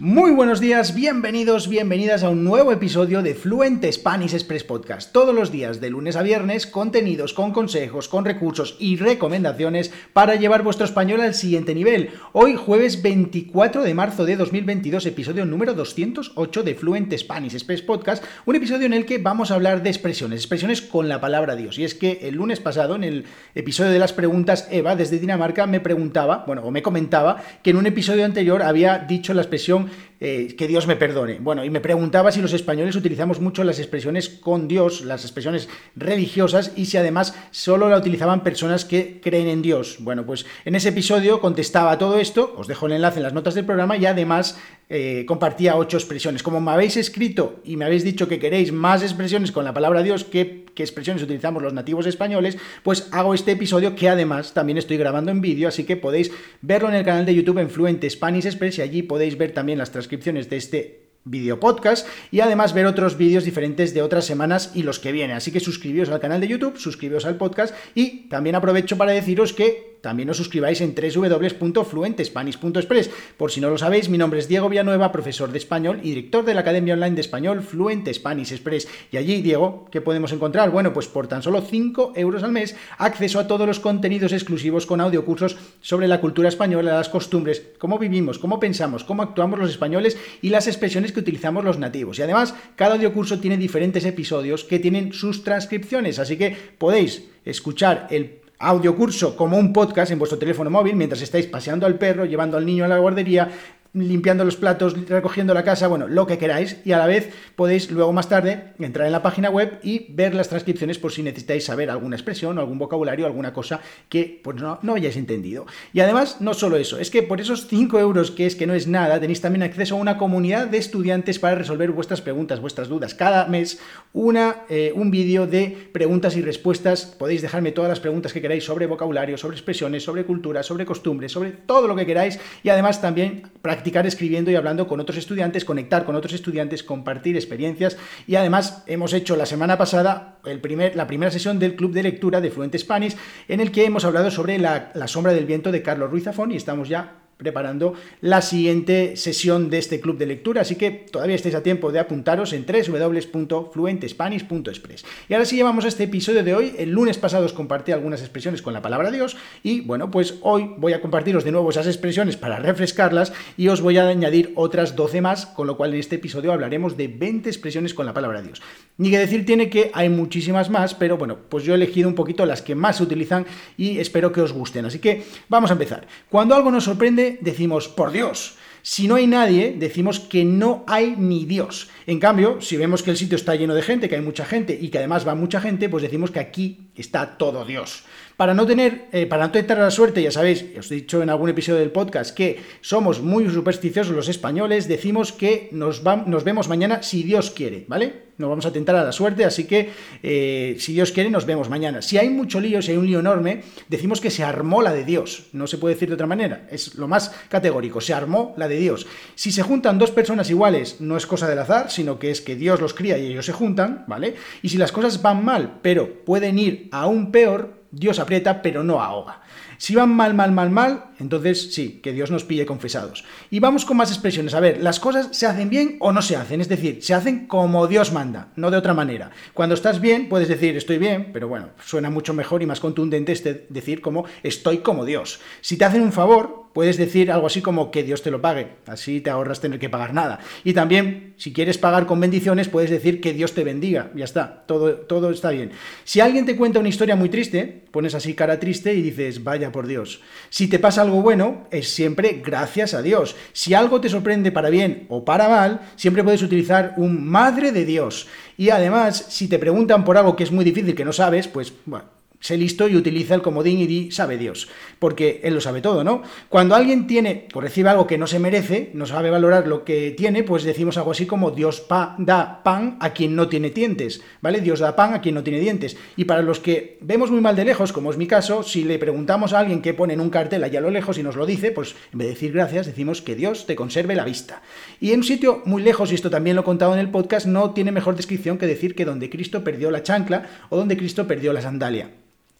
Muy buenos días, bienvenidos, bienvenidas a un nuevo episodio de Fluent Spanish Express Podcast. Todos los días, de lunes a viernes, contenidos con consejos, con recursos y recomendaciones para llevar vuestro español al siguiente nivel. Hoy, jueves 24 de marzo de 2022, episodio número 208 de Fluent Spanish Express Podcast, un episodio en el que vamos a hablar de expresiones, expresiones con la palabra Dios. Y es que el lunes pasado, en el episodio de las preguntas, Eva, desde Dinamarca, me preguntaba, bueno, o me comentaba, que en un episodio anterior había dicho la expresión eh, que Dios me perdone. Bueno, y me preguntaba si los españoles utilizamos mucho las expresiones con Dios, las expresiones religiosas, y si además solo la utilizaban personas que creen en Dios. Bueno, pues en ese episodio contestaba todo esto, os dejo el enlace en las notas del programa, y además eh, compartía ocho expresiones. Como me habéis escrito y me habéis dicho que queréis más expresiones con la palabra Dios, que, expresiones utilizamos los nativos españoles, pues hago este episodio que además también estoy grabando en vídeo, así que podéis verlo en el canal de YouTube en Fluente Spanish Express y allí podéis ver también las transcripciones de este video podcast y además ver otros vídeos diferentes de otras semanas y los que vienen. Así que suscribíos al canal de YouTube, suscribíos al podcast y también aprovecho para deciros que también os suscribáis en www.fluentespanish.express. Por si no lo sabéis, mi nombre es Diego Villanueva, profesor de español y director de la Academia Online de Español Fluent Spanish Express. Y allí, Diego, ¿qué podemos encontrar? Bueno, pues por tan solo 5 euros al mes, acceso a todos los contenidos exclusivos con audiocursos sobre la cultura española, las costumbres, cómo vivimos, cómo pensamos, cómo actuamos los españoles y las expresiones que utilizamos los nativos. Y además, cada audiocurso tiene diferentes episodios que tienen sus transcripciones, así que podéis escuchar el audio curso como un podcast en vuestro teléfono móvil mientras estáis paseando al perro, llevando al niño a la guardería, limpiando los platos, recogiendo la casa, bueno, lo que queráis, y a la vez podéis luego más tarde entrar en la página web y ver las transcripciones por si necesitáis saber alguna expresión, algún vocabulario, alguna cosa que pues no, no hayáis entendido. Y además, no solo eso, es que por esos 5 euros, que es que no es nada, tenéis también acceso a una comunidad de estudiantes para resolver vuestras preguntas, vuestras dudas. Cada mes una, eh, un vídeo de preguntas y respuestas. Podéis dejarme todas las preguntas que queráis sobre vocabulario, sobre expresiones, sobre cultura, sobre costumbres, sobre todo lo que queráis. Y además también practicar escribiendo y hablando con otros estudiantes, conectar con otros estudiantes, compartir experiencias. Y además hemos hecho la semana pasada el primer, la primera sesión del club de lectura de Fluente Spanish en el que hemos hablado sobre la, la sombra del viento de Carlos Ruiz Zafón y estamos ya preparando la siguiente sesión de este club de lectura, así que todavía estáis a tiempo de apuntaros en www.fluentespanish.express. Y ahora sí llevamos este episodio de hoy. El lunes pasado os compartí algunas expresiones con la palabra Dios y bueno, pues hoy voy a compartiros de nuevo esas expresiones para refrescarlas y os voy a añadir otras 12 más, con lo cual en este episodio hablaremos de 20 expresiones con la palabra Dios. Ni que decir tiene que hay muchísimas más, pero bueno, pues yo he elegido un poquito las que más se utilizan y espero que os gusten. Así que vamos a empezar. Cuando algo nos sorprende, decimos, por Dios. Si no hay nadie, decimos que no hay ni Dios. En cambio, si vemos que el sitio está lleno de gente, que hay mucha gente y que además va mucha gente, pues decimos que aquí está todo Dios. Para no tener, eh, para no tener la suerte, ya sabéis, os he dicho en algún episodio del podcast que somos muy supersticiosos los españoles, decimos que nos, nos vemos mañana si Dios quiere, ¿vale? No vamos a tentar a la suerte, así que eh, si Dios quiere nos vemos mañana. Si hay mucho lío, si hay un lío enorme, decimos que se armó la de Dios. No se puede decir de otra manera, es lo más categórico, se armó la de Dios. Si se juntan dos personas iguales, no es cosa del azar, sino que es que Dios los cría y ellos se juntan, ¿vale? Y si las cosas van mal, pero pueden ir aún peor, Dios aprieta, pero no ahoga. Si van mal, mal, mal, mal, entonces sí, que Dios nos pille confesados. Y vamos con más expresiones. A ver, las cosas se hacen bien o no se hacen. Es decir, se hacen como Dios manda, no de otra manera. Cuando estás bien, puedes decir estoy bien, pero bueno, suena mucho mejor y más contundente este decir como estoy como Dios. Si te hacen un favor, puedes decir algo así como que Dios te lo pague, así te ahorras tener que pagar nada. Y también, si quieres pagar con bendiciones, puedes decir que Dios te bendiga, ya está, todo, todo está bien. Si alguien te cuenta una historia muy triste, pones así cara triste y dices, vaya por Dios. Si te pasa algo bueno, es siempre gracias a Dios. Si algo te sorprende para bien o para mal, siempre puedes utilizar un madre de Dios. Y además, si te preguntan por algo que es muy difícil, que no sabes, pues bueno, sé listo y utiliza el comodín y di sabe Dios, porque él lo sabe todo, ¿no? Cuando alguien tiene o recibe algo que no se merece, no sabe valorar lo que tiene, pues decimos algo así como Dios da pan a quien no tiene dientes, ¿vale? Dios da pan a quien no tiene dientes. Y para los que vemos muy mal de lejos, como es mi caso, si le preguntamos a alguien que pone en un cartel allá a lo lejos y nos lo dice, pues en vez de decir gracias, decimos que Dios te conserve la vista. Y en un sitio muy lejos, y esto también lo he contado en el podcast, no tiene mejor descripción que decir que donde Cristo perdió la chancla o donde Cristo perdió la sandalia.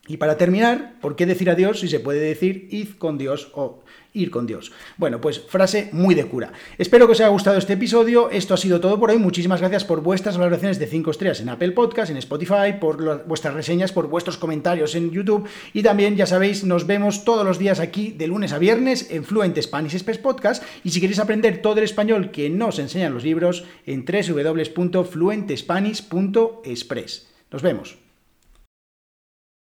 Y para terminar, ¿por qué decir adiós si se puede decir id con Dios o ir con Dios? Bueno, pues frase muy de cura. Espero que os haya gustado este episodio. Esto ha sido todo por hoy. Muchísimas gracias por vuestras valoraciones de 5 estrellas en Apple Podcast, en Spotify, por vuestras reseñas, por vuestros comentarios en YouTube. Y también, ya sabéis, nos vemos todos los días aquí de lunes a viernes en Fluent Spanish Express Podcast. Y si queréis aprender todo el español que nos enseñan los libros, en www.fluentespanish.express. Nos vemos.